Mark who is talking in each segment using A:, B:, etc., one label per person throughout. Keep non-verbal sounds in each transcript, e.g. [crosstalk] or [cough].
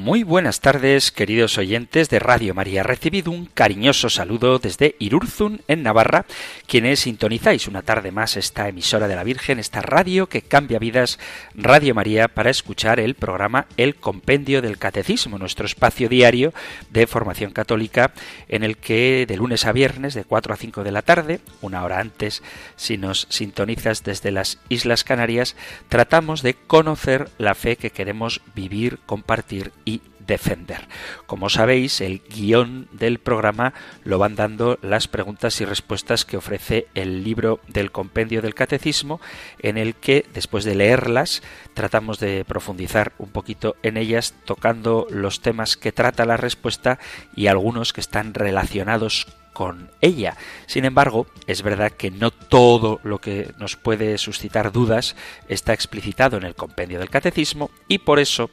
A: Muy buenas tardes, queridos oyentes de Radio María. Recibido un cariñoso saludo desde Irurzun, en Navarra, quienes sintonizáis una tarde más esta emisora de la Virgen, esta radio que cambia vidas, Radio María, para escuchar el programa El Compendio del Catecismo, nuestro espacio diario de formación católica, en el que de lunes a viernes, de 4 a 5 de la tarde, una hora antes, si nos sintonizas desde las Islas Canarias, tratamos de conocer la fe que queremos vivir, compartir y defender. Como sabéis, el guion del programa lo van dando las preguntas y respuestas que ofrece el libro del compendio del catecismo, en el que, después de leerlas, tratamos de profundizar un poquito en ellas, tocando los temas que trata la respuesta y algunos que están relacionados con ella. Sin embargo, es verdad que no todo lo que nos puede suscitar dudas está explicitado en el compendio del catecismo y por eso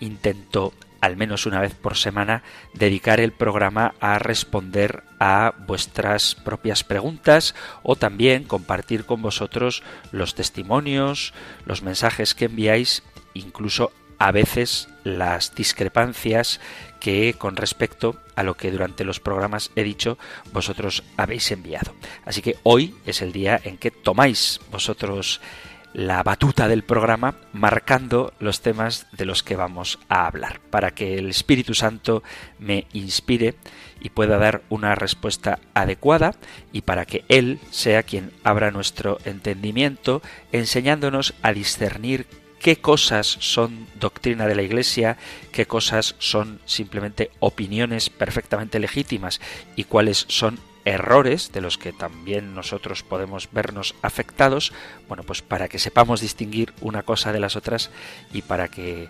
A: intento al menos una vez por semana dedicar el programa a responder a vuestras propias preguntas o también compartir con vosotros los testimonios, los mensajes que enviáis, incluso a veces las discrepancias que con respecto a lo que durante los programas he dicho vosotros habéis enviado. Así que hoy es el día en que tomáis vosotros la batuta del programa marcando los temas de los que vamos a hablar, para que el Espíritu Santo me inspire y pueda dar una respuesta adecuada y para que Él sea quien abra nuestro entendimiento, enseñándonos a discernir qué cosas son doctrina de la Iglesia, qué cosas son simplemente opiniones perfectamente legítimas y cuáles son errores de los que también nosotros podemos vernos afectados, bueno, pues para que sepamos distinguir una cosa de las otras y para que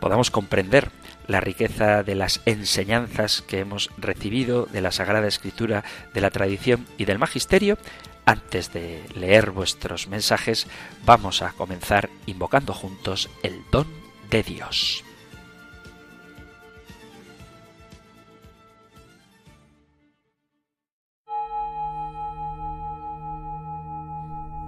A: podamos comprender la riqueza de las enseñanzas que hemos recibido de la Sagrada Escritura, de la tradición y del magisterio, antes de leer vuestros mensajes, vamos a comenzar invocando juntos el don de Dios.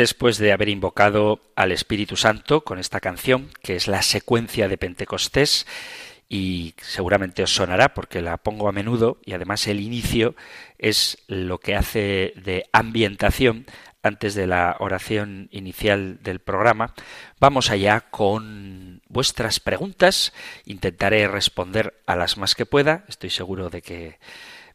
A: Después de haber invocado al Espíritu Santo con esta canción, que es la secuencia de Pentecostés, y seguramente os sonará porque la pongo a menudo y además el inicio es lo que hace de ambientación antes de la oración inicial del programa. Vamos allá con vuestras preguntas. Intentaré responder a las más que pueda. Estoy seguro de que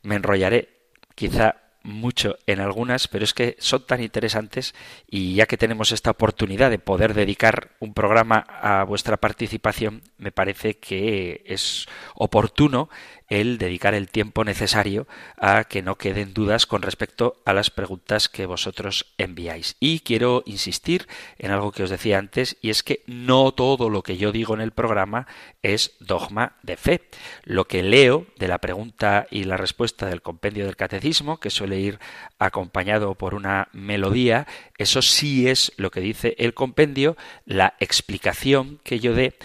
A: me enrollaré quizá mucho en algunas, pero es que son tan interesantes y ya que tenemos esta oportunidad de poder dedicar un programa a vuestra participación, me parece que es oportuno el dedicar el tiempo necesario a que no queden dudas con respecto a las preguntas que vosotros enviáis. Y quiero insistir en algo que os decía antes, y es que no todo lo que yo digo en el programa es dogma de fe. Lo que leo de la pregunta y la respuesta del compendio del catecismo, que suele ir acompañado por una melodía, eso sí es lo que dice el compendio, la explicación que yo dé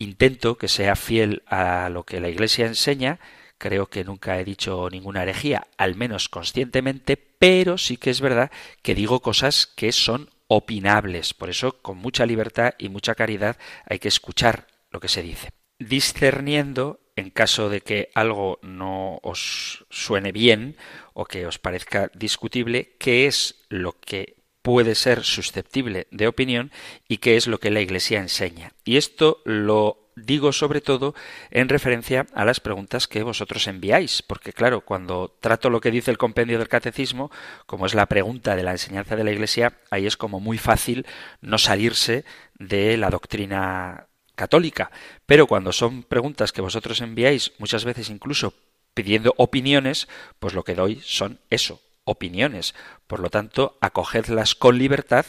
A: intento que sea fiel a lo que la Iglesia enseña, creo que nunca he dicho ninguna herejía, al menos conscientemente, pero sí que es verdad que digo cosas que son opinables. Por eso, con mucha libertad y mucha caridad, hay que escuchar lo que se dice. Discerniendo, en caso de que algo no os suene bien o que os parezca discutible, qué es lo que puede ser susceptible de opinión y qué es lo que la Iglesia enseña. Y esto lo digo sobre todo en referencia a las preguntas que vosotros enviáis, porque claro, cuando trato lo que dice el compendio del catecismo, como es la pregunta de la enseñanza de la Iglesia, ahí es como muy fácil no salirse de la doctrina católica. Pero cuando son preguntas que vosotros enviáis, muchas veces incluso pidiendo opiniones, pues lo que doy son eso, opiniones. Por lo tanto, acogedlas con libertad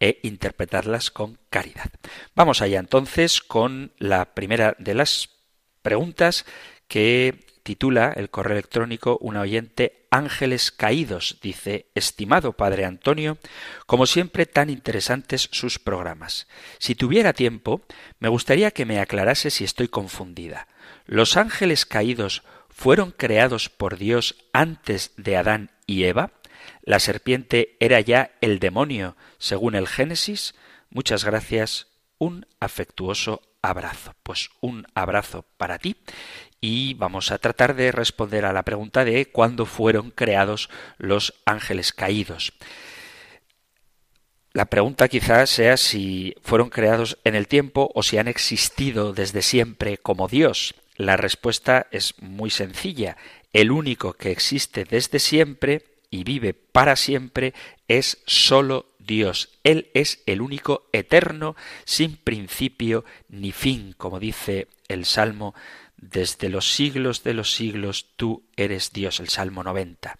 A: e interpretarlas con caridad. Vamos allá entonces con la primera de las preguntas que titula el correo electrónico una oyente Ángeles Caídos. Dice, estimado Padre Antonio, como siempre tan interesantes sus programas. Si tuviera tiempo, me gustaría que me aclarase si estoy confundida. ¿Los ángeles caídos fueron creados por Dios antes de Adán y Eva? ¿La serpiente era ya el demonio, según el Génesis? Muchas gracias. Un afectuoso abrazo. Pues un abrazo para ti y vamos a tratar de responder a la pregunta de cuándo fueron creados los ángeles caídos. La pregunta quizás sea si fueron creados en el tiempo o si han existido desde siempre como Dios. La respuesta es muy sencilla. El único que existe desde siempre y vive para siempre es sólo Dios. Él es el único eterno, sin principio ni fin, como dice el Salmo desde los siglos de los siglos tú eres Dios, el Salmo 90.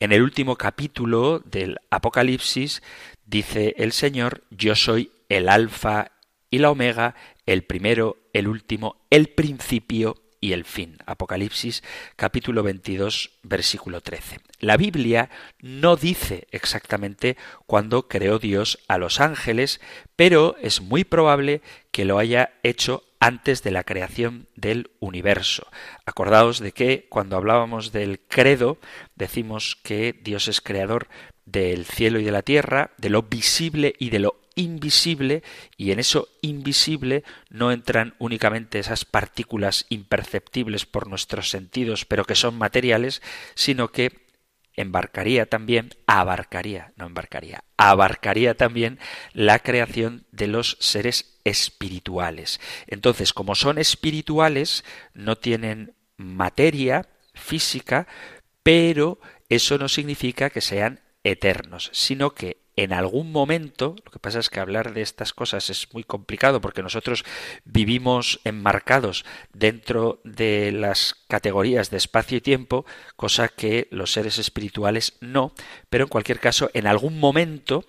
A: En el último capítulo del Apocalipsis dice el Señor, yo soy el alfa y la omega, el primero, el último, el principio y el fin. Apocalipsis capítulo 22 versículo 13. La Biblia no dice exactamente cuándo creó Dios a los ángeles, pero es muy probable que lo haya hecho antes de la creación del universo. Acordaos de que cuando hablábamos del credo decimos que Dios es creador del cielo y de la tierra, de lo visible y de lo invisible y en eso invisible no entran únicamente esas partículas imperceptibles por nuestros sentidos pero que son materiales, sino que embarcaría también, abarcaría, no embarcaría, abarcaría también la creación de los seres espirituales. Entonces, como son espirituales, no tienen materia física, pero eso no significa que sean eternos, sino que en algún momento, lo que pasa es que hablar de estas cosas es muy complicado porque nosotros vivimos enmarcados dentro de las categorías de espacio y tiempo, cosa que los seres espirituales no, pero en cualquier caso, en algún momento,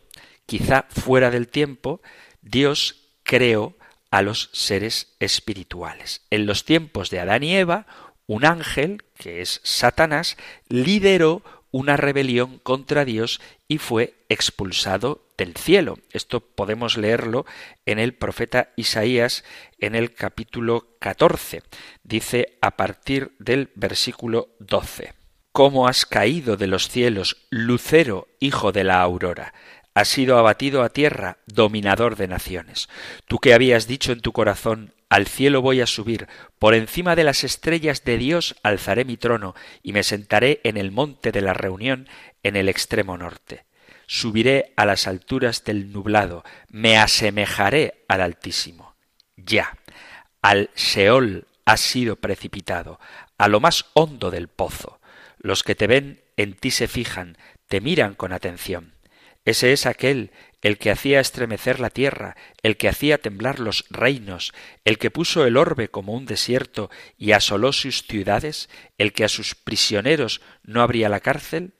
A: quizá fuera del tiempo, Dios creó a los seres espirituales. En los tiempos de Adán y Eva, un ángel, que es Satanás, lideró una rebelión contra Dios y fue expulsado del cielo. Esto podemos leerlo en el profeta Isaías en el capítulo 14. Dice a partir del versículo 12. ¿Cómo has caído de los cielos, lucero, hijo de la aurora? has sido abatido a tierra, dominador de naciones. Tú que habías dicho en tu corazón, al cielo voy a subir, por encima de las estrellas de Dios alzaré mi trono, y me sentaré en el monte de la reunión, en el extremo norte. Subiré a las alturas del nublado, me asemejaré al Altísimo. Ya, al Seol has sido precipitado, a lo más hondo del pozo. Los que te ven en ti se fijan, te miran con atención. Ese es aquel el que hacía estremecer la tierra, el que hacía temblar los reinos, el que puso el orbe como un desierto y asoló sus ciudades, el que a sus prisioneros no abría la cárcel?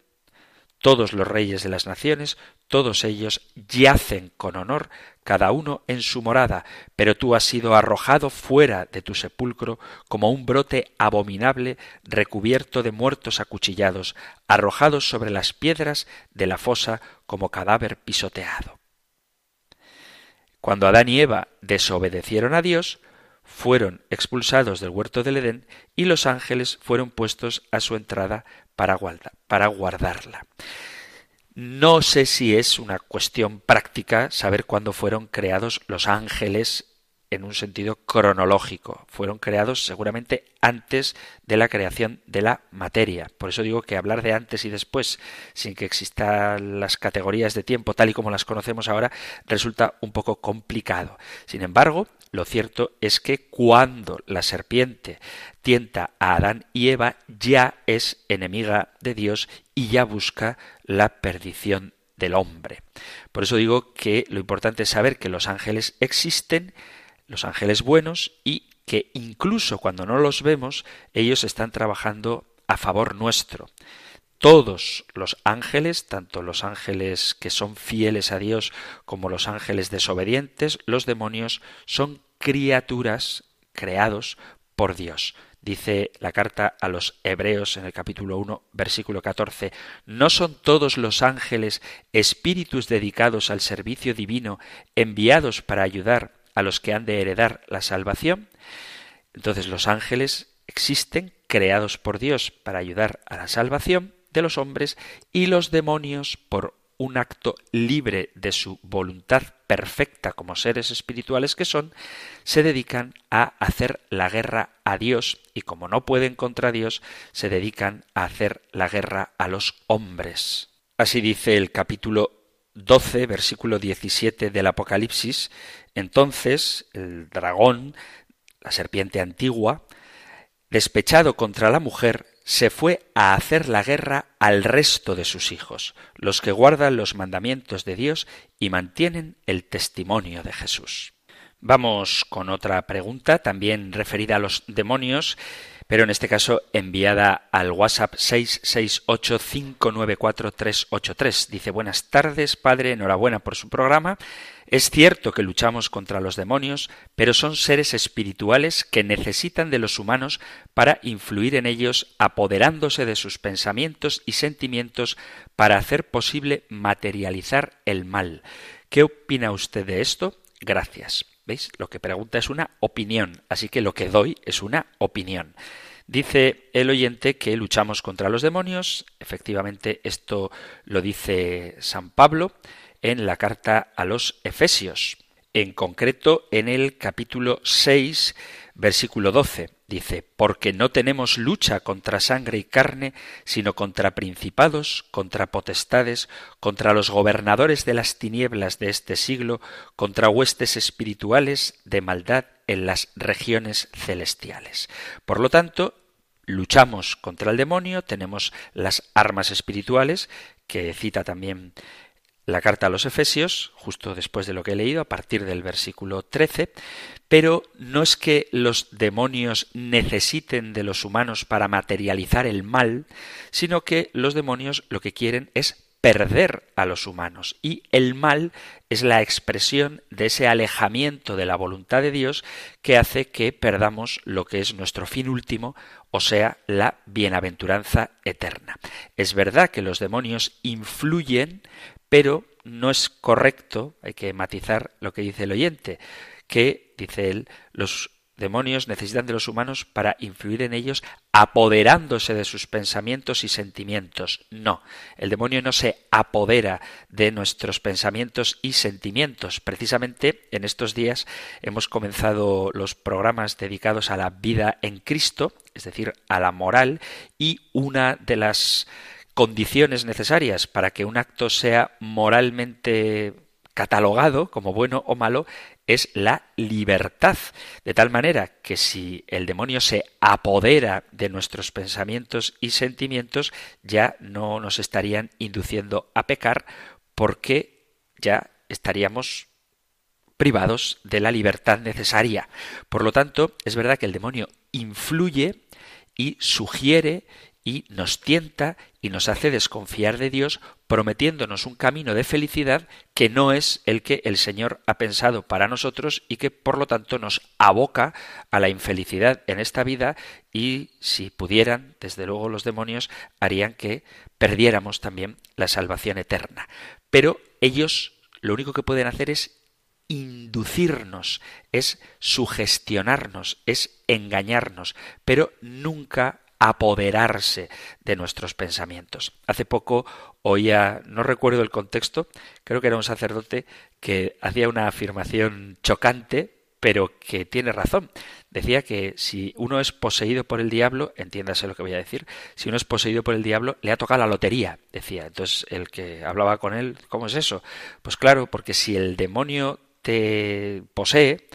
A: Todos los reyes de las naciones, todos ellos yacen con honor, cada uno en su morada, pero tú has sido arrojado fuera de tu sepulcro como un brote abominable recubierto de muertos acuchillados, arrojados sobre las piedras de la fosa como cadáver pisoteado. Cuando Adán y Eva desobedecieron a Dios, fueron expulsados del huerto del Edén y los ángeles fueron puestos a su entrada para, guardarla. No sé si es una cuestión práctica saber cuándo fueron creados los ángeles en un sentido cronológico. Fueron creados seguramente antes de la creación de la materia. Por eso digo que hablar de antes y después, sin que existan las categorías de tiempo tal y como las conocemos ahora, resulta un poco complicado. Sin embargo, lo cierto es que cuando la serpiente tienta a Adán y Eva, ya es enemiga de Dios y ya busca la perdición del hombre. Por eso digo que lo importante es saber que los ángeles existen, los ángeles buenos, y que incluso cuando no los vemos, ellos están trabajando a favor nuestro. Todos los ángeles, tanto los ángeles que son fieles a Dios como los ángeles desobedientes, los demonios, son criaturas creados por Dios. Dice la carta a los Hebreos en el capítulo 1, versículo 14, ¿no son todos los ángeles espíritus dedicados al servicio divino, enviados para ayudar a los que han de heredar la salvación? Entonces los ángeles existen, creados por Dios para ayudar a la salvación de los hombres, y los demonios, por un acto libre de su voluntad perfecta como seres espirituales que son, se dedican a hacer la guerra a Dios y como no pueden contra Dios, se dedican a hacer la guerra a los hombres. Así dice el capítulo 12, versículo 17 del Apocalipsis, entonces el dragón, la serpiente antigua, despechado contra la mujer, se fue a hacer la guerra al resto de sus hijos, los que guardan los mandamientos de Dios y mantienen el testimonio de Jesús. Vamos con otra pregunta, también referida a los demonios, pero en este caso enviada al WhatsApp 668-594-383. Dice, buenas tardes, padre, enhorabuena por su programa. Es cierto que luchamos contra los demonios, pero son seres espirituales que necesitan de los humanos para influir en ellos, apoderándose de sus pensamientos y sentimientos para hacer posible materializar el mal. ¿Qué opina usted de esto? Gracias. Lo que pregunta es una opinión, así que lo que doy es una opinión. Dice el oyente que luchamos contra los demonios. Efectivamente, esto lo dice San Pablo en la carta a los Efesios, en concreto en el capítulo 6, versículo 12. Dice, porque no tenemos lucha contra sangre y carne, sino contra principados, contra potestades, contra los gobernadores de las tinieblas de este siglo, contra huestes espirituales de maldad en las regiones celestiales. Por lo tanto, luchamos contra el demonio, tenemos las armas espirituales, que cita también la carta a los Efesios, justo después de lo que he leído, a partir del versículo 13, pero no es que los demonios necesiten de los humanos para materializar el mal, sino que los demonios lo que quieren es perder a los humanos y el mal es la expresión de ese alejamiento de la voluntad de Dios que hace que perdamos lo que es nuestro fin último, o sea, la bienaventuranza eterna. Es verdad que los demonios influyen, pero no es correcto, hay que matizar lo que dice el oyente, que, dice él, los demonios necesitan de los humanos para influir en ellos apoderándose de sus pensamientos y sentimientos. No, el demonio no se apodera de nuestros pensamientos y sentimientos. Precisamente en estos días hemos comenzado los programas dedicados a la vida en Cristo, es decir, a la moral, y una de las condiciones necesarias para que un acto sea moralmente catalogado como bueno o malo es la libertad. De tal manera que si el demonio se apodera de nuestros pensamientos y sentimientos, ya no nos estarían induciendo a pecar porque ya estaríamos privados de la libertad necesaria. Por lo tanto, es verdad que el demonio influye y sugiere y nos tienta y nos hace desconfiar de Dios, prometiéndonos un camino de felicidad que no es el que el Señor ha pensado para nosotros y que por lo tanto nos aboca a la infelicidad en esta vida y si pudieran, desde luego los demonios harían que perdiéramos también la salvación eterna. Pero ellos lo único que pueden hacer es inducirnos, es sugestionarnos, es engañarnos, pero nunca apoderarse de nuestros pensamientos. Hace poco oía, no recuerdo el contexto, creo que era un sacerdote que hacía una afirmación chocante, pero que tiene razón. Decía que si uno es poseído por el diablo, entiéndase lo que voy a decir, si uno es poseído por el diablo, le ha tocado la lotería, decía. Entonces el que hablaba con él, ¿cómo es eso? Pues claro, porque si el demonio te posee,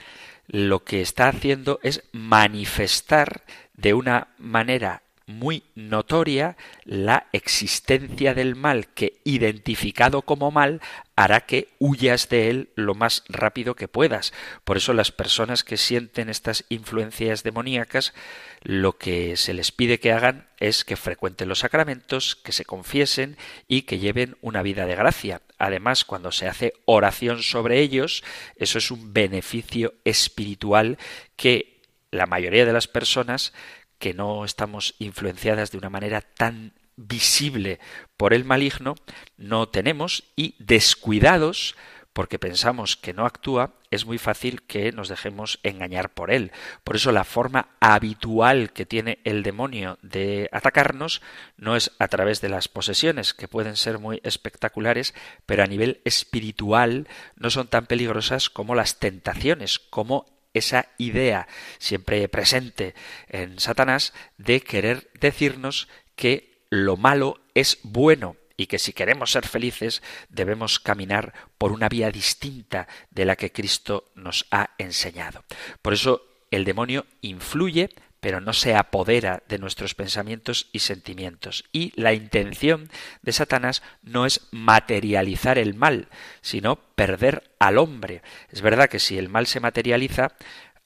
A: lo que está haciendo es manifestar de una manera muy notoria la existencia del mal que, identificado como mal, hará que huyas de él lo más rápido que puedas. Por eso las personas que sienten estas influencias demoníacas, lo que se les pide que hagan es que frecuenten los sacramentos, que se confiesen y que lleven una vida de gracia. Además, cuando se hace oración sobre ellos, eso es un beneficio espiritual que la mayoría de las personas que no estamos influenciadas de una manera tan visible por el maligno, no tenemos y descuidados porque pensamos que no actúa, es muy fácil que nos dejemos engañar por él. Por eso la forma habitual que tiene el demonio de atacarnos no es a través de las posesiones, que pueden ser muy espectaculares, pero a nivel espiritual no son tan peligrosas como las tentaciones, como esa idea siempre presente en Satanás de querer decirnos que lo malo es bueno y que si queremos ser felices debemos caminar por una vía distinta de la que Cristo nos ha enseñado. Por eso el demonio influye pero no se apodera de nuestros pensamientos y sentimientos. Y la intención de Satanás no es materializar el mal, sino perder al hombre. Es verdad que si el mal se materializa,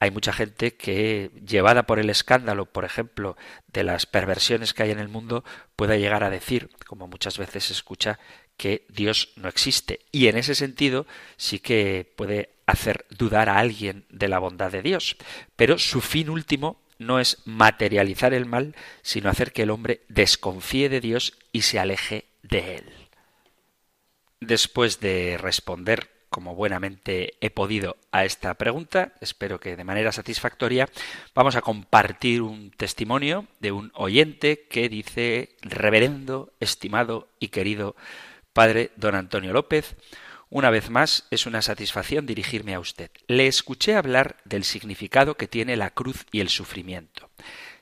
A: hay mucha gente que, llevada por el escándalo, por ejemplo, de las perversiones que hay en el mundo, pueda llegar a decir, como muchas veces se escucha, que Dios no existe. Y en ese sentido sí que puede hacer dudar a alguien de la bondad de Dios. Pero su fin último no es materializar el mal, sino hacer que el hombre desconfíe de Dios y se aleje de él. Después de responder como buenamente he podido a esta pregunta, espero que de manera satisfactoria, vamos a compartir un testimonio de un oyente que dice, reverendo, estimado y querido padre don Antonio López, una vez más, es una satisfacción dirigirme a usted. Le escuché hablar del significado que tiene la cruz y el sufrimiento.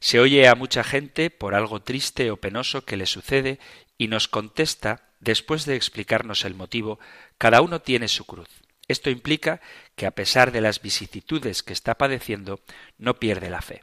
A: Se oye a mucha gente por algo triste o penoso que le sucede y nos contesta, después de explicarnos el motivo, cada uno tiene su cruz. Esto implica que a pesar de las vicisitudes que está padeciendo, no pierde la fe.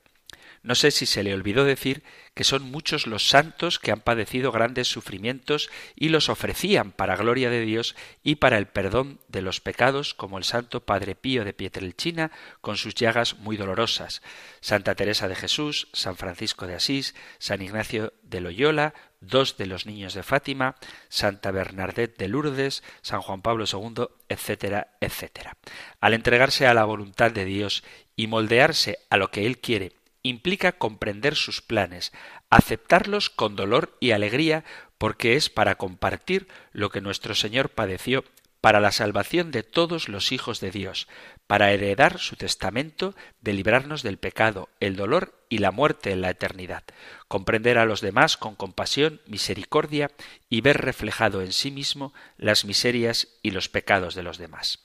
A: No sé si se le olvidó decir que son muchos los santos que han padecido grandes sufrimientos y los ofrecían para gloria de Dios y para el perdón de los pecados, como el santo Padre Pío de Pietrelchina, con sus llagas muy dolorosas, Santa Teresa de Jesús, San Francisco de Asís, San Ignacio de Loyola, dos de los niños de Fátima, Santa Bernadette de Lourdes, San Juan Pablo II, etcétera, etcétera. Al entregarse a la voluntad de Dios y moldearse a lo que Él quiere implica comprender sus planes, aceptarlos con dolor y alegría, porque es para compartir lo que nuestro Señor padeció para la salvación de todos los hijos de Dios, para heredar su testamento de librarnos del pecado, el dolor y la muerte en la eternidad, comprender a los demás con compasión, misericordia y ver reflejado en sí mismo las miserias y los pecados de los demás.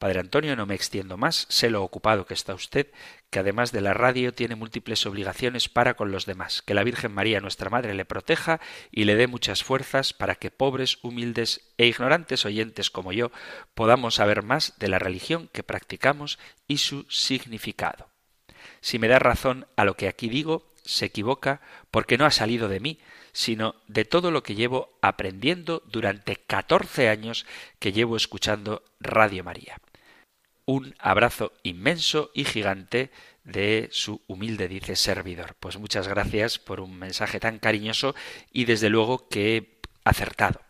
A: Padre Antonio, no me extiendo más, sé lo ocupado que está usted, que además de la radio tiene múltiples obligaciones para con los demás. Que la Virgen María, nuestra Madre, le proteja y le dé muchas fuerzas para que pobres, humildes e ignorantes oyentes como yo podamos saber más de la religión que practicamos y su significado. Si me da razón a lo que aquí digo, se equivoca porque no ha salido de mí, sino de todo lo que llevo aprendiendo durante catorce años que llevo escuchando Radio María un abrazo inmenso y gigante de su humilde, dice, servidor. Pues muchas gracias por un mensaje tan cariñoso y desde luego que acertado.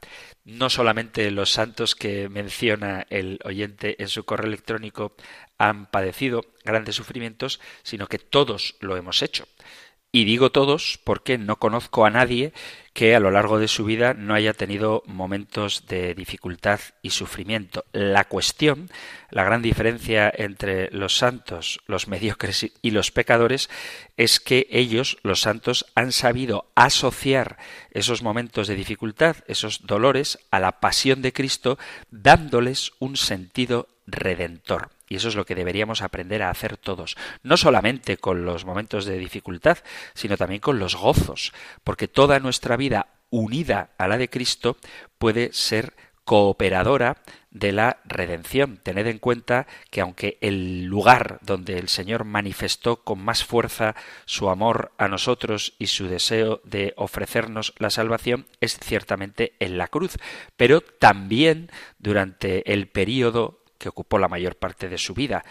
A: No solamente los santos que menciona el oyente en su correo electrónico han padecido grandes sufrimientos, sino que todos lo hemos hecho. Y digo todos porque no conozco a nadie que a lo largo de su vida no haya tenido momentos de dificultad y sufrimiento. La cuestión, la gran diferencia entre los santos, los mediocres y los pecadores es que ellos, los santos, han sabido asociar esos momentos de dificultad, esos dolores, a la pasión de Cristo, dándoles un sentido redentor. Y eso es lo que deberíamos aprender a hacer todos, no solamente con los momentos de dificultad, sino también con los gozos, porque toda nuestra vida unida a la de Cristo puede ser cooperadora de la redención. Tened en cuenta que aunque el lugar donde el Señor manifestó con más fuerza su amor a nosotros y su deseo de ofrecernos la salvación es ciertamente en la cruz, pero también durante el período que ocupó la mayor parte de su vida,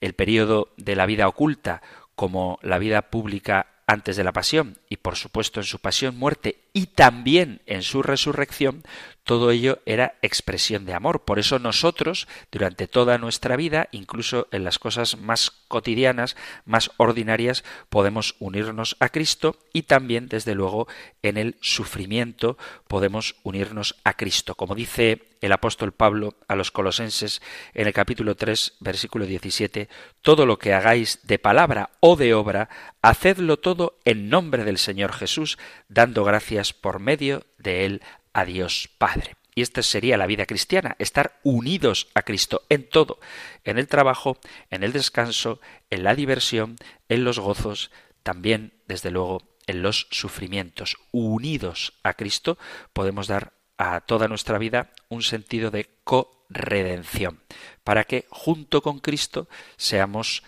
A: el período de la vida oculta como la vida pública antes de la pasión y por supuesto en su pasión, muerte y también en su resurrección, todo ello era expresión de amor. Por eso nosotros, durante toda nuestra vida, incluso en las cosas más cotidianas, más ordinarias, podemos unirnos a Cristo y también, desde luego, en el sufrimiento podemos unirnos a Cristo. Como dice el apóstol Pablo a los colosenses en el capítulo 3, versículo 17, todo lo que hagáis de palabra o de obra, hacedlo todo en nombre del Señor Jesús, dando gracias por medio de él a Dios Padre. Y esta sería la vida cristiana, estar unidos a Cristo en todo, en el trabajo, en el descanso, en la diversión, en los gozos, también, desde luego, en los sufrimientos. Unidos a Cristo podemos dar a toda nuestra vida un sentido de corredención, para que junto con Cristo seamos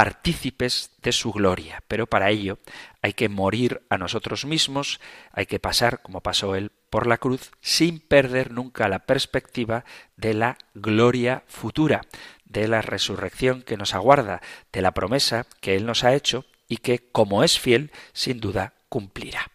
A: partícipes de su gloria. Pero para ello hay que morir a nosotros mismos, hay que pasar, como pasó él, por la cruz, sin perder nunca la perspectiva de la gloria futura, de la resurrección que nos aguarda, de la promesa que él nos ha hecho y que, como es fiel, sin duda cumplirá.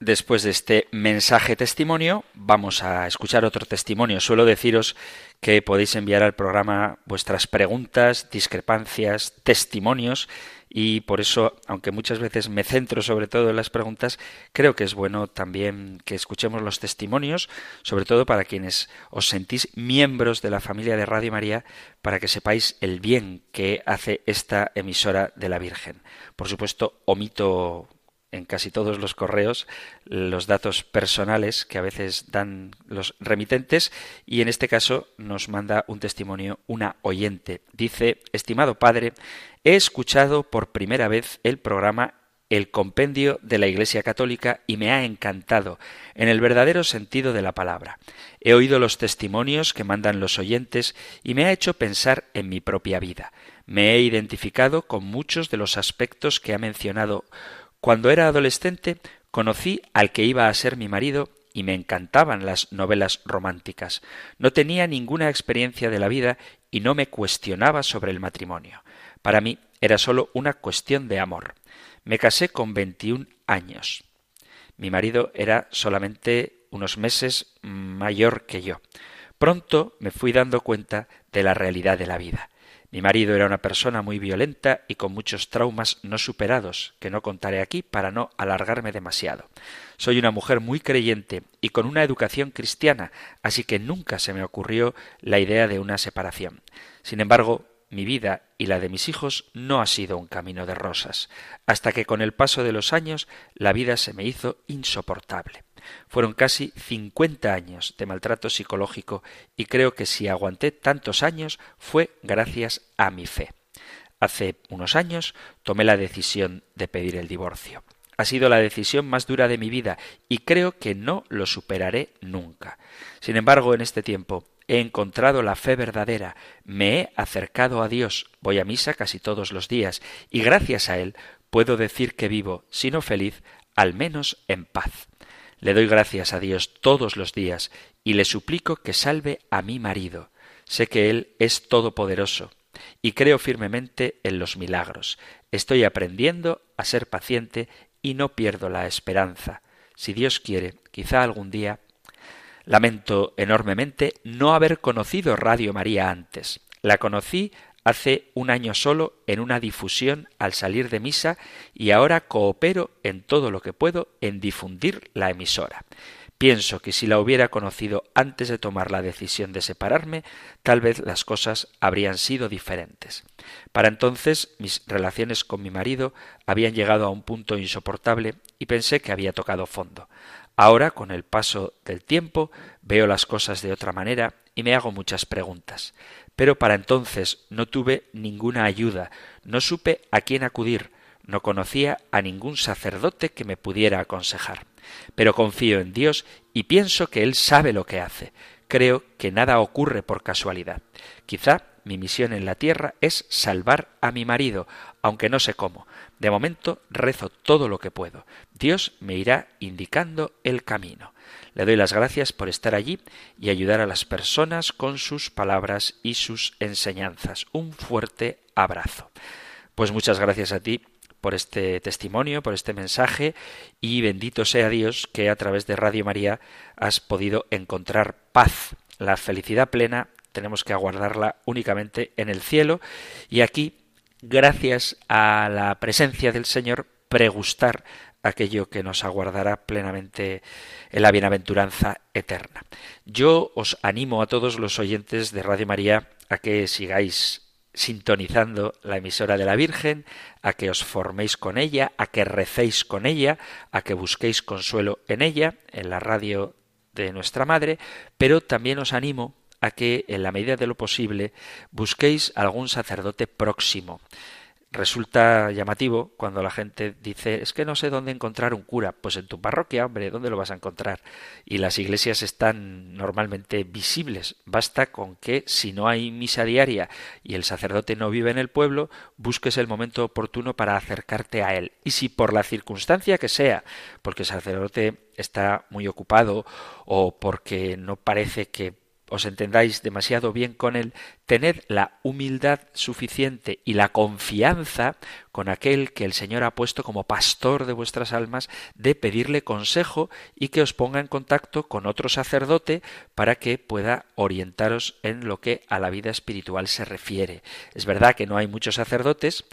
A: Después de este mensaje testimonio, vamos a escuchar otro testimonio. Suelo deciros que podéis enviar al programa vuestras preguntas, discrepancias, testimonios y por eso, aunque muchas veces me centro sobre todo en las preguntas, creo que es bueno también que escuchemos los testimonios, sobre todo para quienes os sentís miembros de la familia de Radio María, para que sepáis el bien que hace esta emisora de la Virgen. Por supuesto, omito en casi todos los correos los datos personales que a veces dan los remitentes y en este caso nos manda un testimonio una oyente. Dice, estimado padre, he escuchado por primera vez el programa El Compendio de la Iglesia Católica y me ha encantado, en el verdadero sentido de la palabra. He oído los testimonios que mandan los oyentes y me ha hecho pensar en mi propia vida. Me he identificado con muchos de los aspectos que ha mencionado cuando era adolescente conocí al que iba a ser mi marido y me encantaban las novelas románticas. No tenía ninguna experiencia de la vida y no me cuestionaba sobre el matrimonio. Para mí era sólo una cuestión de amor. Me casé con veintiún años. Mi marido era solamente unos meses mayor que yo. Pronto me fui dando cuenta de la realidad de la vida. Mi marido era una persona muy violenta y con muchos traumas no superados, que no contaré aquí para no alargarme demasiado. Soy una mujer muy creyente y con una educación cristiana, así que nunca se me ocurrió la idea de una separación. Sin embargo, mi vida y la de mis hijos no ha sido un camino de rosas, hasta que con el paso de los años la vida se me hizo insoportable. Fueron casi cincuenta años de maltrato psicológico y creo que si aguanté tantos años fue gracias a mi fe. Hace unos años tomé la decisión de pedir el divorcio. Ha sido la decisión más dura de mi vida y creo que no lo superaré nunca. Sin embargo, en este tiempo he encontrado la fe verdadera, me he acercado a Dios, voy a misa casi todos los días y gracias a Él puedo decir que vivo, si no feliz, al menos en paz. Le doy gracias a Dios todos los días y le suplico que salve a mi marido. Sé que Él es todopoderoso y creo firmemente en los milagros. Estoy aprendiendo a ser paciente y no pierdo la esperanza. Si Dios quiere, quizá algún día. Lamento enormemente no haber conocido Radio María antes. La conocí hace un año solo en una difusión al salir de misa y ahora coopero en todo lo que puedo en difundir la emisora. Pienso que si la hubiera conocido antes de tomar la decisión de separarme, tal vez las cosas habrían sido diferentes. Para entonces mis relaciones con mi marido habían llegado a un punto insoportable y pensé que había tocado fondo. Ahora, con el paso del tiempo, veo las cosas de otra manera y me hago muchas preguntas. Pero para entonces no tuve ninguna ayuda, no supe a quién acudir, no conocía a ningún sacerdote que me pudiera aconsejar. Pero confío en Dios y pienso que Él sabe lo que hace. Creo que nada ocurre por casualidad. Quizá mi misión en la tierra es salvar a mi marido, aunque no sé cómo. De momento rezo todo lo que puedo. Dios me irá indicando el camino. Le doy las gracias por estar allí y ayudar a las personas con sus palabras y sus enseñanzas. Un fuerte abrazo. Pues muchas gracias a ti por este testimonio, por este mensaje y bendito sea Dios que a través de Radio María has podido encontrar paz. La felicidad plena tenemos que aguardarla únicamente en el cielo y aquí, gracias a la presencia del Señor, pregustar aquello que nos aguardará plenamente en la bienaventuranza eterna. Yo os animo a todos los oyentes de Radio María a que sigáis sintonizando la emisora de la Virgen, a que os forméis con ella, a que recéis con ella, a que busquéis consuelo en ella, en la radio de nuestra Madre, pero también os animo a que, en la medida de lo posible, busquéis algún sacerdote próximo resulta llamativo cuando la gente dice es que no sé dónde encontrar un cura. Pues en tu parroquia, hombre, ¿dónde lo vas a encontrar? Y las iglesias están normalmente visibles. Basta con que si no hay misa diaria y el sacerdote no vive en el pueblo, busques el momento oportuno para acercarte a él. Y si por la circunstancia que sea, porque el sacerdote está muy ocupado o porque no parece que os entendáis demasiado bien con él, tened la humildad suficiente y la confianza con aquel que el Señor ha puesto como pastor de vuestras almas de pedirle consejo y que os ponga en contacto con otro sacerdote para que pueda orientaros en lo que a la vida espiritual se refiere. Es verdad que no hay muchos sacerdotes,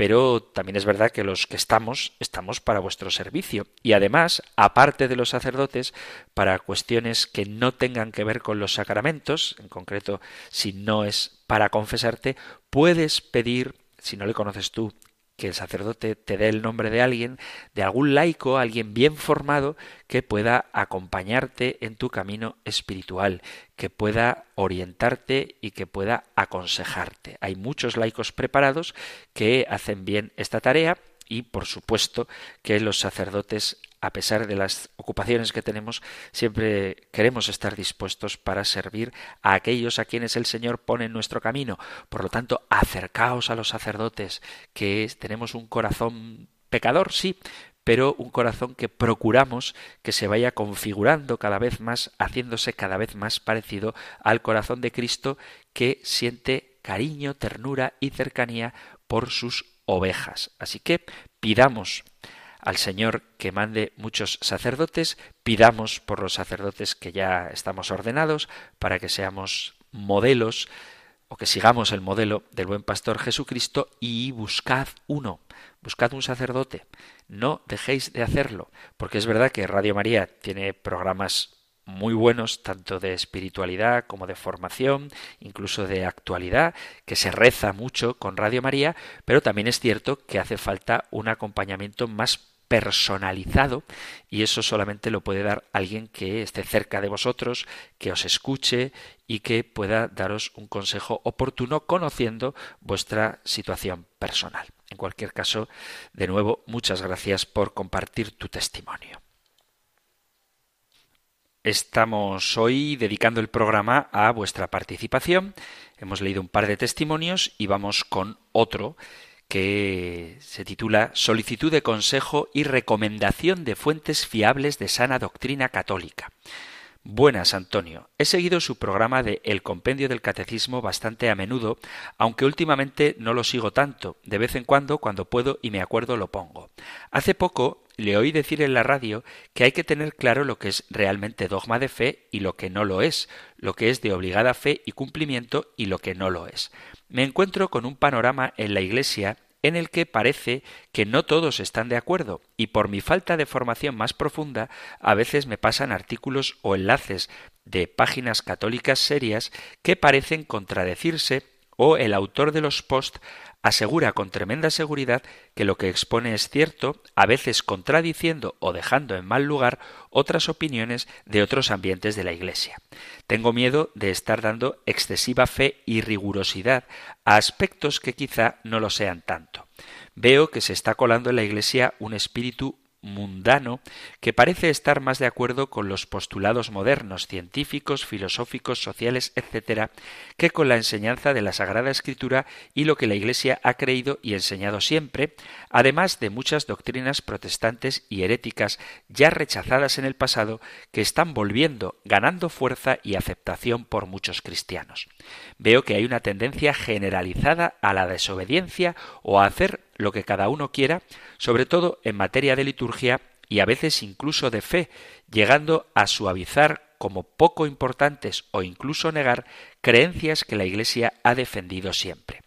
A: pero también es verdad que los que estamos, estamos para vuestro servicio. Y además, aparte de los sacerdotes, para cuestiones que no tengan que ver con los sacramentos, en concreto, si no es para confesarte, puedes pedir, si no le conoces tú, que el sacerdote te dé el nombre de alguien, de algún laico, alguien bien formado, que pueda acompañarte en tu camino espiritual, que pueda orientarte y que pueda aconsejarte. Hay muchos laicos preparados que hacen bien esta tarea y por supuesto que los sacerdotes a pesar de las ocupaciones que tenemos, siempre queremos estar dispuestos para servir a aquellos a quienes el Señor pone en nuestro camino. Por lo tanto, acercaos a los sacerdotes, que tenemos un corazón pecador, sí, pero un corazón que procuramos que se vaya configurando cada vez más, haciéndose cada vez más parecido al corazón de Cristo que siente cariño, ternura y cercanía por sus ovejas. Así que pidamos al Señor que mande muchos sacerdotes, pidamos por los sacerdotes que ya estamos ordenados para que seamos modelos o que sigamos el modelo del buen pastor Jesucristo y buscad uno, buscad un sacerdote. No dejéis de hacerlo, porque es verdad que Radio María tiene programas muy buenos, tanto de espiritualidad como de formación, incluso de actualidad, que se reza mucho con Radio María, pero también es cierto que hace falta un acompañamiento más personalizado y eso solamente lo puede dar alguien que esté cerca de vosotros, que os escuche y que pueda daros un consejo oportuno conociendo vuestra situación personal. En cualquier caso, de nuevo, muchas gracias por compartir tu testimonio. Estamos hoy dedicando el programa a vuestra participación. Hemos leído un par de testimonios y vamos con otro que se titula Solicitud de consejo y recomendación de fuentes fiables de sana doctrina católica. Buenas, Antonio. He seguido su programa de El Compendio del Catecismo bastante a menudo, aunque últimamente no lo sigo tanto. De vez en cuando, cuando puedo y me acuerdo, lo pongo. Hace poco le oí decir en la radio que hay que tener claro lo que es realmente dogma de fe y lo que no lo es, lo que es de obligada fe y cumplimiento y lo que no lo es. Me encuentro con un panorama en la Iglesia en el que parece que no todos están de acuerdo y por mi falta de formación más profunda a veces me pasan artículos o enlaces de páginas católicas serias que parecen contradecirse o el autor de los posts asegura con tremenda seguridad que lo que expone es cierto, a veces contradiciendo o dejando en mal lugar otras opiniones de otros ambientes de la Iglesia. Tengo miedo de estar dando excesiva fe y rigurosidad a aspectos que quizá no lo sean tanto. Veo que se está colando en la Iglesia un espíritu mundano que parece estar más de acuerdo con los postulados modernos, científicos, filosóficos, sociales, etc., que con la enseñanza de la Sagrada Escritura y lo que la Iglesia ha creído y enseñado siempre, además de muchas doctrinas protestantes y heréticas ya rechazadas en el pasado que están volviendo, ganando fuerza y aceptación por muchos cristianos. Veo que hay una tendencia generalizada a la desobediencia o a hacer lo que cada uno quiera, sobre todo en materia de liturgia y a veces incluso de fe, llegando a suavizar como poco importantes o incluso negar creencias que la Iglesia ha defendido siempre.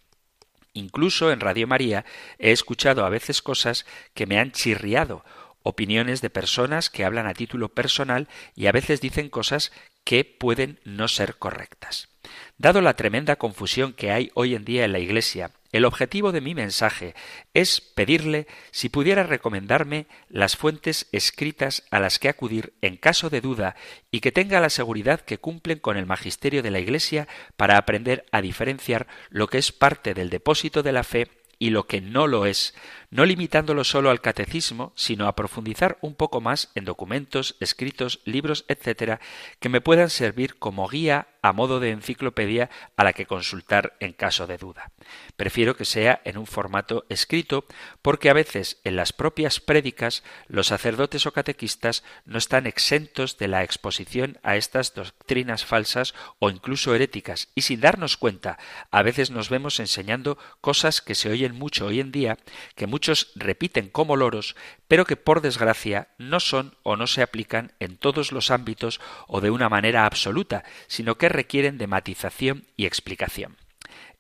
A: Incluso en Radio María he escuchado a veces cosas que me han chirriado, opiniones de personas que hablan a título personal y a veces dicen cosas que pueden no ser correctas. Dado la tremenda confusión que hay hoy en día en la Iglesia el objetivo de mi mensaje es pedirle si pudiera recomendarme las fuentes escritas a las que acudir en caso de duda y que tenga la seguridad que cumplen con el magisterio de la Iglesia para aprender a diferenciar lo que es parte del depósito de la fe y lo que no lo es, no limitándolo solo al catecismo, sino a profundizar un poco más en documentos, escritos, libros, etcétera, que me puedan servir como guía a modo de enciclopedia a la que consultar en caso de duda. Prefiero que sea en un formato escrito porque a veces en las propias prédicas los sacerdotes o catequistas no están exentos de la exposición a estas doctrinas falsas o incluso heréticas y sin darnos cuenta a veces nos vemos enseñando cosas que se oyen mucho hoy en día que muchos repiten como loros pero que por desgracia no son o no se aplican en todos los ámbitos o de una manera absoluta, sino que requieren de matización y explicación.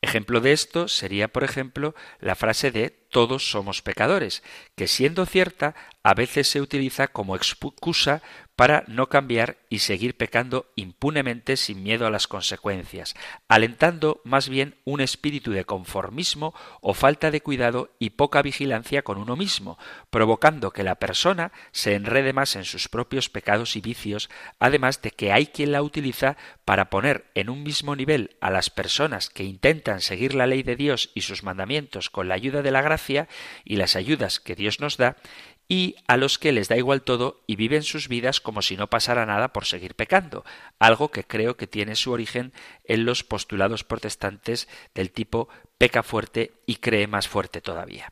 A: Ejemplo de esto sería, por ejemplo, la frase de todos somos pecadores, que siendo cierta, a veces se utiliza como excusa para no cambiar y seguir pecando impunemente sin miedo a las consecuencias, alentando más bien un espíritu de conformismo o falta de cuidado y poca vigilancia con uno mismo, provocando que la persona se enrede más en sus propios pecados y vicios, además de que hay quien la utiliza para poner en un mismo nivel a las personas que intentan seguir la ley de Dios y sus mandamientos con la ayuda de la gracia y las ayudas que Dios nos da, y a los que les da igual todo y viven sus vidas como si no pasara nada por seguir pecando, algo que creo que tiene su origen en los postulados protestantes del tipo peca fuerte y cree más fuerte todavía.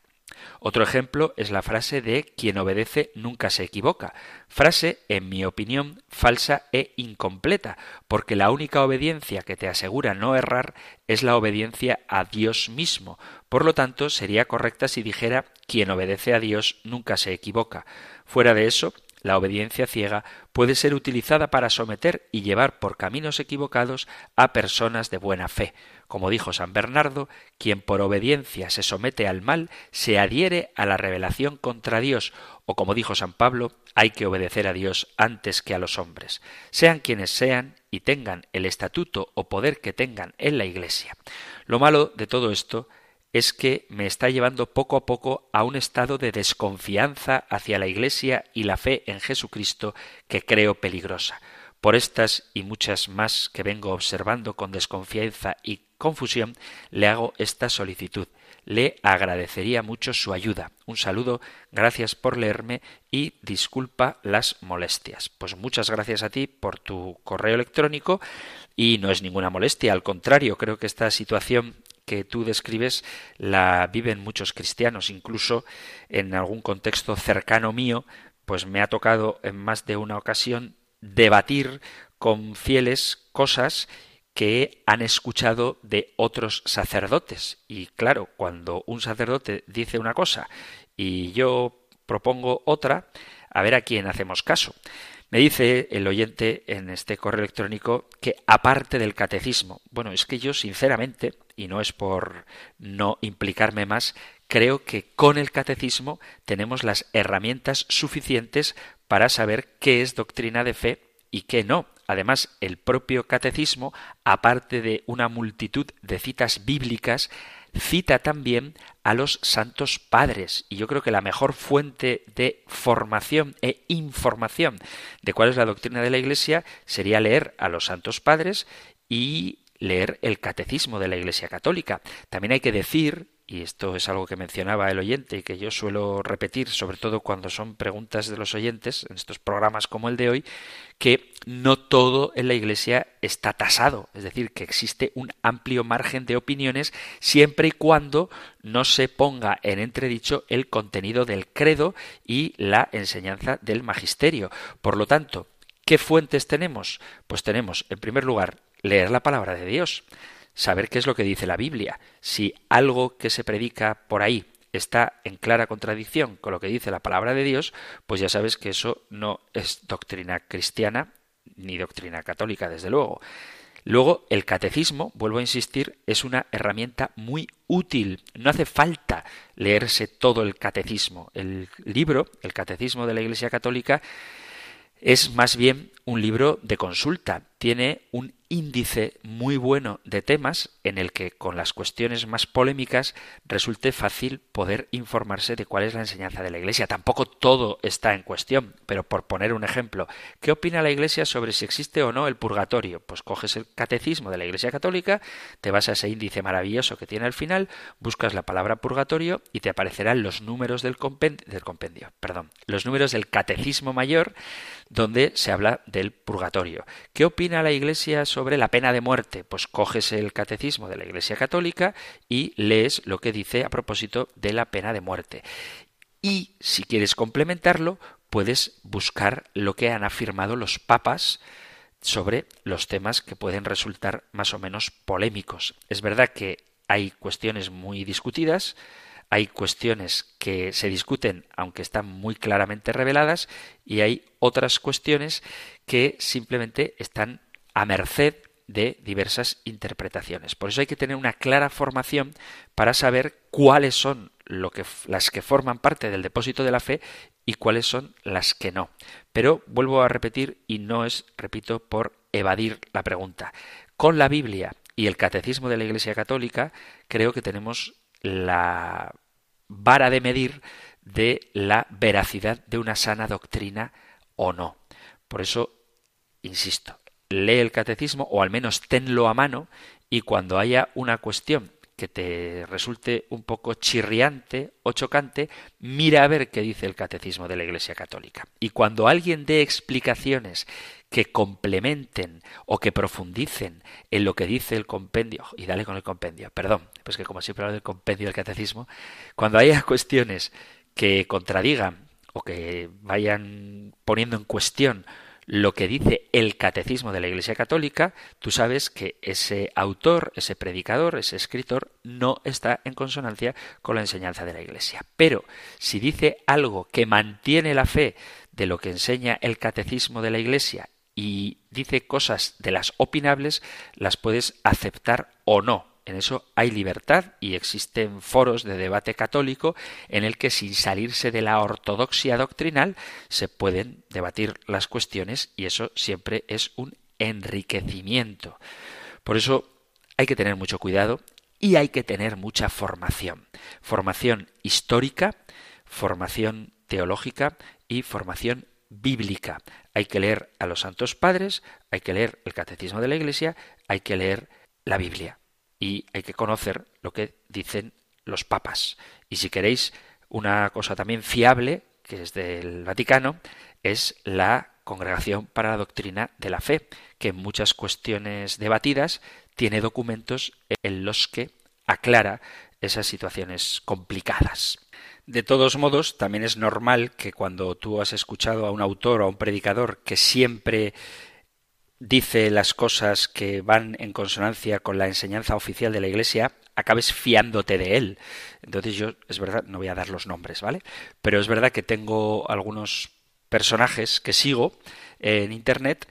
A: Otro ejemplo es la frase de quien obedece nunca se equivoca, frase, en mi opinión, falsa e incompleta, porque la única obediencia que te asegura no errar es la obediencia a Dios mismo. Por lo tanto, sería correcta si dijera quien obedece a Dios nunca se equivoca. Fuera de eso, la obediencia ciega puede ser utilizada para someter y llevar por caminos equivocados a personas de buena fe. Como dijo San Bernardo, quien por obediencia se somete al mal se adhiere a la revelación contra Dios, o como dijo San Pablo, hay que obedecer a Dios antes que a los hombres, sean quienes sean y tengan el estatuto o poder que tengan en la Iglesia. Lo malo de todo esto es que me está llevando poco a poco a un estado de desconfianza hacia la Iglesia y la fe en Jesucristo que creo peligrosa. Por estas y muchas más que vengo observando con desconfianza y confusión, le hago esta solicitud. Le agradecería mucho su ayuda. Un saludo, gracias por leerme y disculpa las molestias. Pues muchas gracias a ti por tu correo electrónico y no es ninguna molestia, al contrario, creo que esta situación que tú describes la viven muchos cristianos, incluso en algún contexto cercano mío, pues me ha tocado en más de una ocasión debatir con fieles cosas que han escuchado de otros sacerdotes. Y claro, cuando un sacerdote dice una cosa y yo propongo otra, a ver a quién hacemos caso. Me dice el oyente en este correo electrónico que aparte del catecismo, bueno, es que yo sinceramente, y no es por no implicarme más, creo que con el catecismo tenemos las herramientas suficientes para saber qué es doctrina de fe y qué no. Además, el propio catecismo, aparte de una multitud de citas bíblicas, cita también a los santos padres. Y yo creo que la mejor fuente de formación e información de cuál es la doctrina de la Iglesia sería leer a los santos padres y leer el catecismo de la Iglesia Católica. También hay que decir y esto es algo que mencionaba el oyente y que yo suelo repetir, sobre todo cuando son preguntas de los oyentes, en estos programas como el de hoy, que no todo en la Iglesia está tasado, es decir, que existe un amplio margen de opiniones siempre y cuando no se ponga en entredicho el contenido del credo y la enseñanza del magisterio. Por lo tanto, ¿qué fuentes tenemos? Pues tenemos, en primer lugar, leer la palabra de Dios saber qué es lo que dice la Biblia. Si algo que se predica por ahí está en clara contradicción con lo que dice la palabra de Dios, pues ya sabes que eso no es doctrina cristiana ni doctrina católica, desde luego. Luego, el catecismo, vuelvo a insistir, es una herramienta muy útil. No hace falta leerse todo el catecismo. El libro, el catecismo de la Iglesia Católica, es más bien un libro de consulta. Tiene un índice muy bueno de temas en el que con las cuestiones más polémicas resulte fácil poder informarse de cuál es la enseñanza de la Iglesia. Tampoco todo está en cuestión, pero por poner un ejemplo, ¿qué opina la Iglesia sobre si existe o no el purgatorio? Pues coges el catecismo de la Iglesia Católica, te vas a ese índice maravilloso que tiene al final, buscas la palabra purgatorio y te aparecerán los números del compendio, del compendio, perdón, los números del catecismo mayor donde se habla del purgatorio. ¿Qué opina la Iglesia sobre la pena de muerte? Pues coges el catecismo de la Iglesia Católica y lees lo que dice a propósito de la pena de muerte. Y si quieres complementarlo, puedes buscar lo que han afirmado los papas sobre los temas que pueden resultar más o menos polémicos. Es verdad que hay cuestiones muy discutidas, hay cuestiones que se discuten aunque están muy claramente reveladas y hay otras cuestiones que simplemente están a merced de diversas interpretaciones. Por eso hay que tener una clara formación para saber cuáles son lo que, las que forman parte del depósito de la fe y cuáles son las que no. Pero vuelvo a repetir y no es, repito, por evadir la pregunta. Con la Biblia y el catecismo de la Iglesia Católica creo que tenemos la vara de medir de la veracidad de una sana doctrina o no. Por eso, insisto, lee el catecismo o al menos tenlo a mano y cuando haya una cuestión que te resulte un poco chirriante o chocante, mira a ver qué dice el catecismo de la Iglesia Católica. Y cuando alguien dé explicaciones que complementen o que profundicen en lo que dice el compendio, y dale con el compendio, perdón, pues que como siempre hablo del compendio del catecismo, cuando haya [laughs] cuestiones que contradigan o que vayan poniendo en cuestión lo que dice el catecismo de la Iglesia Católica, tú sabes que ese autor, ese predicador, ese escritor no está en consonancia con la enseñanza de la Iglesia. Pero si dice algo que mantiene la fe de lo que enseña el catecismo de la Iglesia y dice cosas de las opinables, las puedes aceptar o no. En eso hay libertad y existen foros de debate católico en el que sin salirse de la ortodoxia doctrinal se pueden debatir las cuestiones y eso siempre es un enriquecimiento. Por eso hay que tener mucho cuidado y hay que tener mucha formación. Formación histórica, formación teológica y formación bíblica. Hay que leer a los santos padres, hay que leer el catecismo de la Iglesia, hay que leer la Biblia y hay que conocer lo que dicen los papas. Y si queréis una cosa también fiable, que es del Vaticano, es la Congregación para la Doctrina de la Fe, que en muchas cuestiones debatidas tiene documentos en los que aclara esas situaciones complicadas. De todos modos, también es normal que cuando tú has escuchado a un autor o a un predicador que siempre dice las cosas que van en consonancia con la enseñanza oficial de la Iglesia, acabes fiándote de él. Entonces yo, es verdad, no voy a dar los nombres, ¿vale? Pero es verdad que tengo algunos personajes que sigo en Internet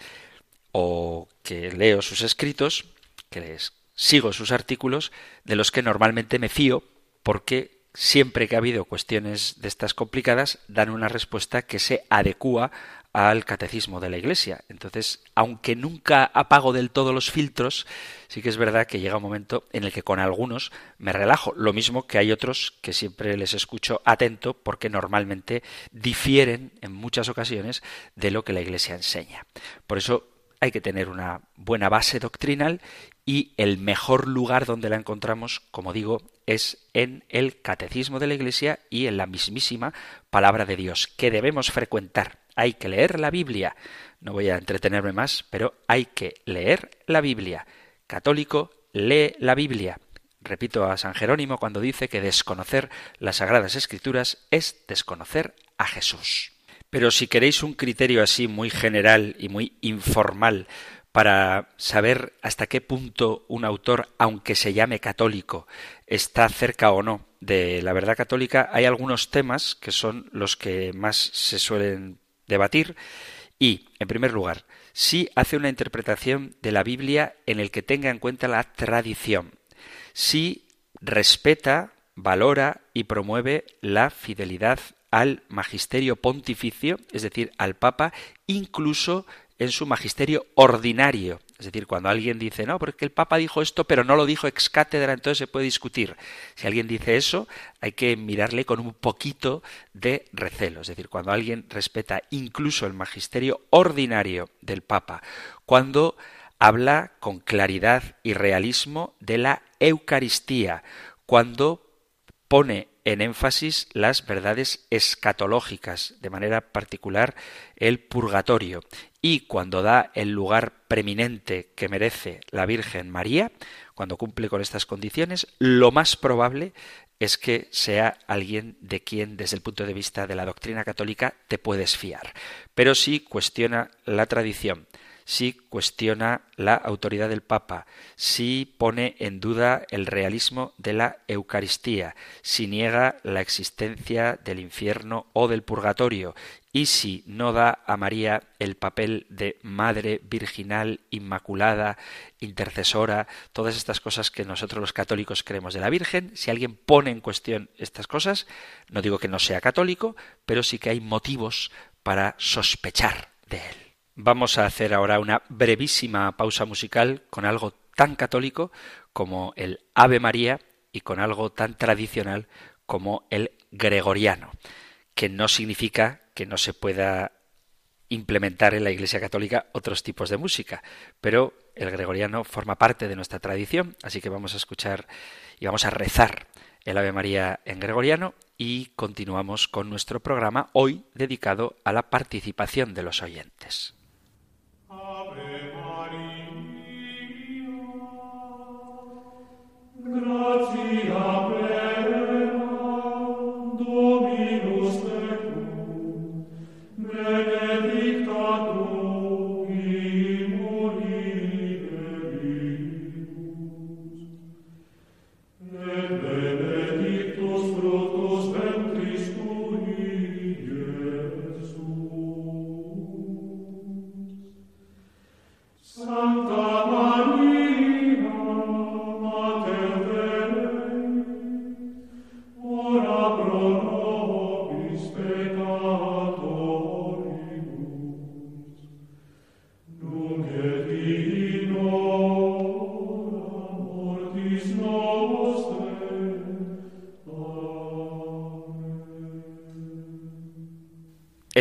A: o que leo sus escritos, que les sigo sus artículos, de los que normalmente me fío porque siempre que ha habido cuestiones de estas complicadas dan una respuesta que se adecúa al catecismo de la Iglesia. Entonces, aunque nunca apago del todo los filtros, sí que es verdad que llega un momento en el que con algunos me relajo. Lo mismo que hay otros que siempre les escucho atento porque normalmente difieren en muchas ocasiones de lo que la Iglesia enseña. Por eso hay que tener una buena base doctrinal y el mejor lugar donde la encontramos, como digo, es en el catecismo de la Iglesia y en la mismísima palabra de Dios, que debemos frecuentar. Hay que leer la Biblia. No voy a entretenerme más, pero hay que leer la Biblia. Católico, lee la Biblia. Repito a San Jerónimo cuando dice que desconocer las sagradas escrituras es desconocer a Jesús. Pero si queréis un criterio así muy general y muy informal para saber hasta qué punto un autor, aunque se llame católico, está cerca o no de la verdad católica, hay algunos temas que son los que más se suelen debatir. Y, en primer lugar, si hace una interpretación de la Biblia en el que tenga en cuenta la tradición, si respeta, valora y promueve la fidelidad al magisterio pontificio, es decir, al Papa, incluso en su magisterio ordinario. Es decir, cuando alguien dice, no, porque el Papa dijo esto, pero no lo dijo ex cátedra, entonces se puede discutir. Si alguien dice eso, hay que mirarle con un poquito de recelo. Es decir, cuando alguien respeta incluso el magisterio ordinario del Papa, cuando habla con claridad y realismo de la Eucaristía, cuando pone en énfasis las verdades escatológicas, de manera particular el purgatorio, y cuando da el lugar preeminente que merece la Virgen María, cuando cumple con estas condiciones, lo más probable es que sea alguien de quien desde el punto de vista de la doctrina católica te puedes fiar. Pero si cuestiona la tradición, si cuestiona la autoridad del Papa, si pone en duda el realismo de la Eucaristía, si niega la existencia del infierno o del purgatorio, y si no da a María el papel de Madre Virginal, Inmaculada, intercesora, todas estas cosas que nosotros los católicos creemos de la Virgen, si alguien pone en cuestión estas cosas, no digo que no sea católico, pero sí que hay motivos para sospechar de él. Vamos a hacer ahora una brevísima pausa musical con algo tan católico como el Ave María y con algo tan tradicional como el gregoriano, que no significa que no se pueda implementar en la Iglesia Católica otros tipos de música, pero el gregoriano forma parte de nuestra tradición, así que vamos a escuchar y vamos a rezar el Ave María en gregoriano y continuamos con nuestro programa hoy dedicado a la participación de los oyentes. Maria, gratia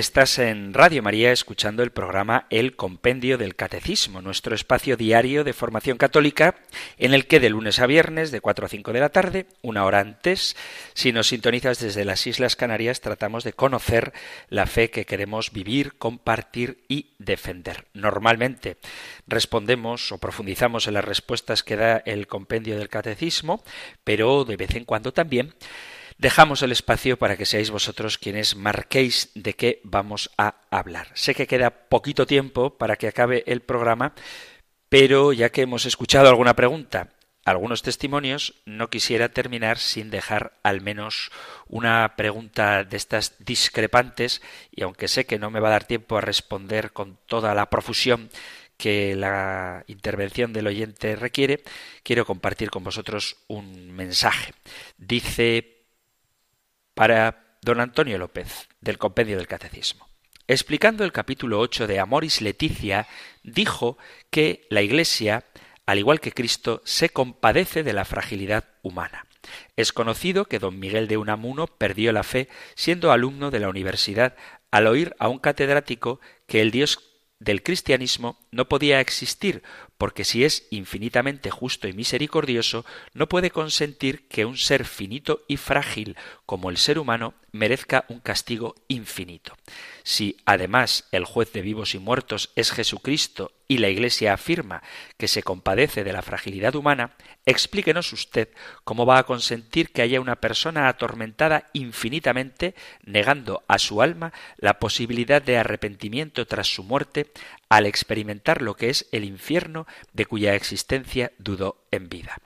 A: Estás en Radio María escuchando el programa El Compendio del Catecismo, nuestro espacio diario de formación católica, en el que de lunes a viernes, de 4 a 5 de la tarde, una hora antes, si nos sintonizas desde las Islas Canarias, tratamos de conocer la fe que queremos vivir, compartir y defender. Normalmente respondemos o profundizamos en las respuestas que da el Compendio del Catecismo, pero de vez en cuando también dejamos el espacio para que seáis vosotros quienes marquéis de qué vamos a hablar. Sé que queda poquito tiempo para que acabe el programa, pero ya que hemos escuchado alguna pregunta, algunos testimonios, no quisiera terminar sin dejar al menos una pregunta de estas discrepantes, y aunque sé que no me va a dar tiempo a responder con toda la profusión que la intervención del oyente requiere, quiero compartir con vosotros un mensaje. Dice para don Antonio López, del Compendio del Catecismo. Explicando el capítulo 8 de Amoris Leticia, dijo que la Iglesia, al igual que Cristo, se compadece de la fragilidad humana. Es conocido que don Miguel de Unamuno perdió la fe siendo alumno de la universidad al oír a un catedrático que el Dios del cristianismo no podía existir, porque si es infinitamente justo y misericordioso, no puede consentir que un ser finito y frágil como el ser humano merezca un castigo infinito. Si además el juez de vivos y muertos es Jesucristo y la Iglesia afirma que se compadece de la fragilidad humana, explíquenos usted cómo va a consentir que haya una persona atormentada infinitamente, negando a su alma la posibilidad de arrepentimiento tras su muerte, al experimentar lo que es el infierno de cuya existencia dudó en vida.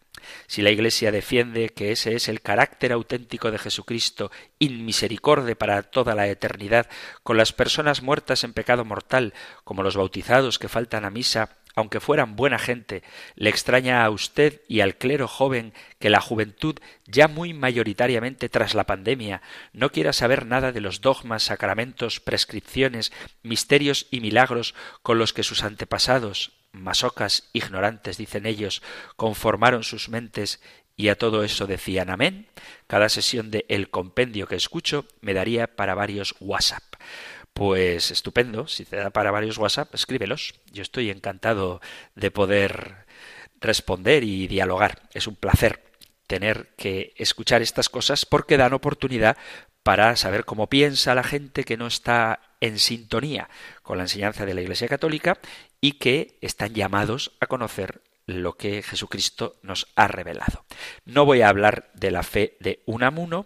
A: Si la Iglesia defiende que ese es el carácter auténtico de Jesucristo, inmisericorde para toda la eternidad, con las personas muertas en pecado mortal, como los bautizados que faltan a misa, aunque fueran buena gente, le extraña a usted y al clero joven que la juventud, ya muy mayoritariamente tras la pandemia, no quiera saber nada de los dogmas, sacramentos, prescripciones, misterios y milagros con los que sus antepasados, masocas ignorantes, dicen ellos, conformaron sus mentes y a todo eso decían amén, cada sesión de El Compendio que escucho me daría para varios WhatsApp. Pues estupendo, si te da para varios WhatsApp, escríbelos. Yo estoy encantado de poder responder y dialogar. Es un placer tener que escuchar estas cosas porque dan oportunidad para saber cómo piensa la gente que no está en sintonía con la enseñanza de la Iglesia Católica y que están llamados a conocer lo que Jesucristo nos ha revelado. No voy a hablar de la fe de Unamuno,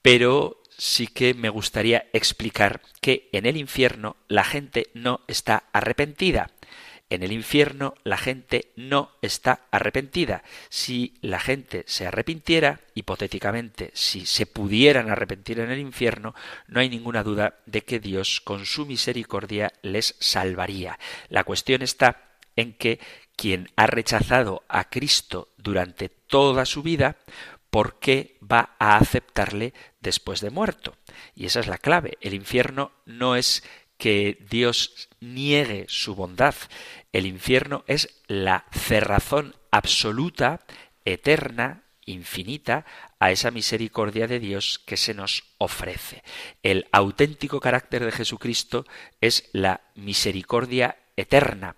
A: pero sí que me gustaría explicar que en el infierno la gente no está arrepentida. En el infierno la gente no está arrepentida. Si la gente se arrepintiera, hipotéticamente, si se pudieran arrepentir en el infierno, no hay ninguna duda de que Dios con su misericordia les salvaría. La cuestión está en que quien ha rechazado a Cristo durante toda su vida, ¿por qué va a aceptarle después de muerto? Y esa es la clave. El infierno no es que Dios niegue su bondad. El infierno es la cerrazón absoluta, eterna, infinita, a esa misericordia de Dios que se nos ofrece. El auténtico carácter de Jesucristo es la misericordia eterna.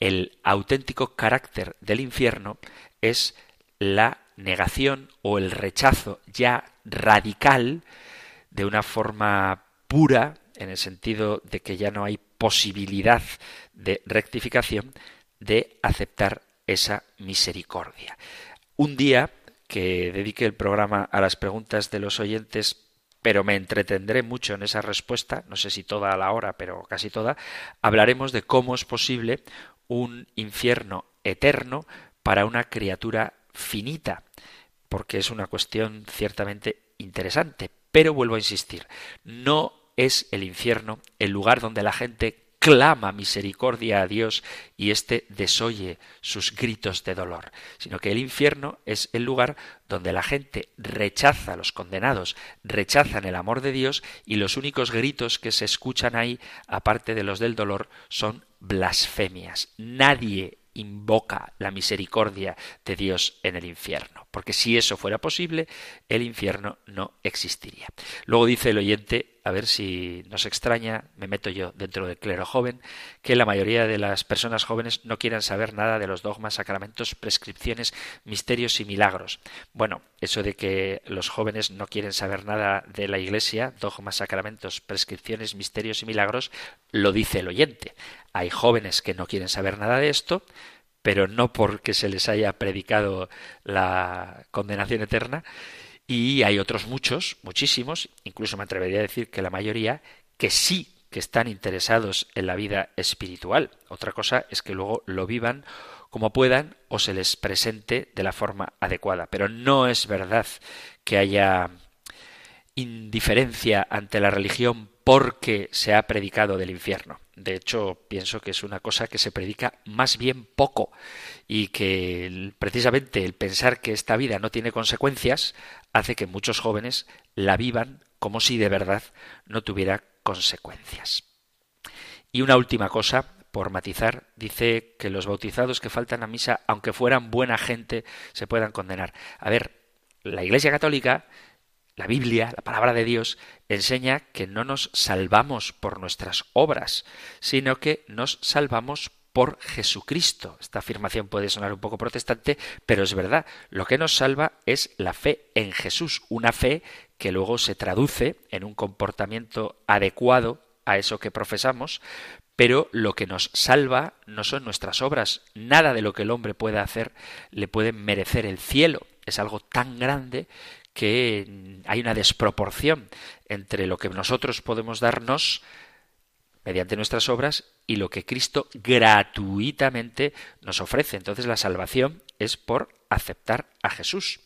A: El auténtico carácter del infierno es la negación o el rechazo ya radical de una forma pura en el sentido de que ya no hay posibilidad de rectificación, de aceptar esa misericordia. Un día que dedique el programa a las preguntas de los oyentes, pero me entretendré mucho en esa respuesta, no sé si toda a la hora, pero casi toda, hablaremos de cómo es posible un infierno eterno para una criatura finita, porque es una cuestión ciertamente interesante. Pero vuelvo a insistir, no es el infierno el lugar donde la gente clama misericordia a Dios y éste desoye sus gritos de dolor, sino que el infierno es el lugar donde la gente rechaza los condenados, rechazan el amor de Dios y los únicos gritos que se escuchan ahí, aparte de los del dolor, son blasfemias. Nadie invoca la misericordia de Dios en el infierno, porque si eso fuera posible, el infierno no existiría. Luego dice el oyente, a ver si nos extraña, me meto yo dentro del clero joven, que la mayoría de las personas jóvenes no quieran saber nada de los dogmas, sacramentos, prescripciones, misterios y milagros. Bueno, eso de que los jóvenes no quieren saber nada de la Iglesia, dogmas, sacramentos, prescripciones, misterios y milagros, lo dice el oyente. Hay jóvenes que no quieren saber nada de esto, pero no porque se les haya predicado la condenación eterna, y hay otros muchos, muchísimos, incluso me atrevería a decir que la mayoría, que sí que están interesados en la vida espiritual. Otra cosa es que luego lo vivan como puedan o se les presente de la forma adecuada. Pero no es verdad que haya indiferencia ante la religión porque se ha predicado del infierno. De hecho, pienso que es una cosa que se predica más bien poco y que precisamente el pensar que esta vida no tiene consecuencias hace que muchos jóvenes la vivan como si de verdad no tuviera consecuencias. Y una última cosa, por matizar, dice que los bautizados que faltan a misa, aunque fueran buena gente, se puedan condenar. A ver, la Iglesia Católica la Biblia, la palabra de Dios, enseña que no nos salvamos por nuestras obras, sino que nos salvamos por Jesucristo. Esta afirmación puede sonar un poco protestante, pero es verdad. Lo que nos salva es la fe en Jesús, una fe que luego se traduce en un comportamiento adecuado a eso que profesamos, pero lo que nos salva no son nuestras obras. Nada de lo que el hombre pueda hacer le puede merecer el cielo. Es algo tan grande que hay una desproporción entre lo que nosotros podemos darnos mediante nuestras obras y lo que Cristo gratuitamente nos ofrece. Entonces la salvación es por aceptar a Jesús,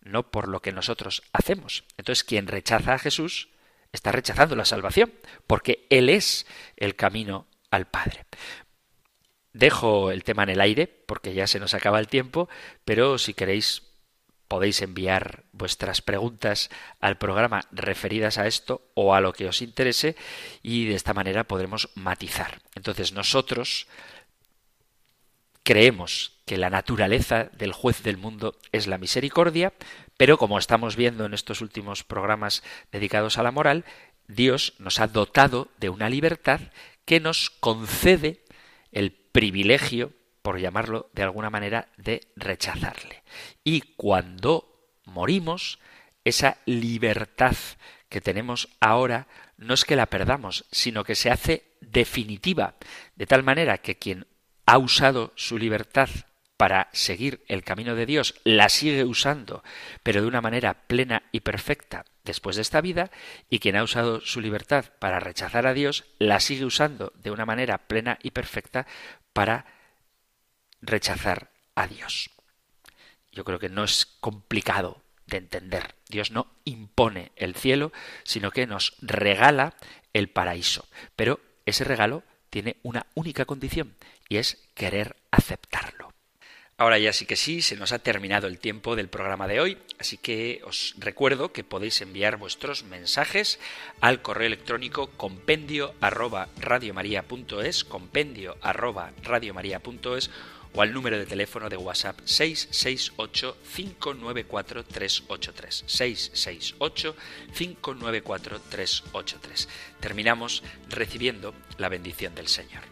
A: no por lo que nosotros hacemos. Entonces quien rechaza a Jesús está rechazando la salvación, porque Él es el camino al Padre. Dejo el tema en el aire, porque ya se nos acaba el tiempo, pero si queréis podéis enviar vuestras preguntas al programa referidas a esto o a lo que os interese y de esta manera podremos matizar. Entonces nosotros creemos que la naturaleza del juez del mundo es la misericordia, pero como estamos viendo en estos últimos programas dedicados a la moral, Dios nos ha dotado de una libertad que nos concede el privilegio por llamarlo de alguna manera, de rechazarle. Y cuando morimos, esa libertad que tenemos ahora no es que la perdamos, sino que se hace definitiva, de tal manera que quien ha usado su libertad para seguir el camino de Dios, la sigue usando, pero de una manera plena y perfecta después de esta vida, y quien ha usado su libertad para rechazar a Dios, la sigue usando de una manera plena y perfecta para rechazar a Dios. Yo creo que no es complicado de entender. Dios no impone el cielo, sino que nos regala el paraíso. Pero ese regalo tiene una única condición y es querer aceptarlo. Ahora ya sí que sí, se nos ha terminado el tiempo del programa de hoy, así que os recuerdo que podéis enviar vuestros mensajes al correo electrónico compendio arroba arroba o al número de teléfono de WhatsApp 668-594-383. 668-594-383. Terminamos recibiendo la bendición del Señor.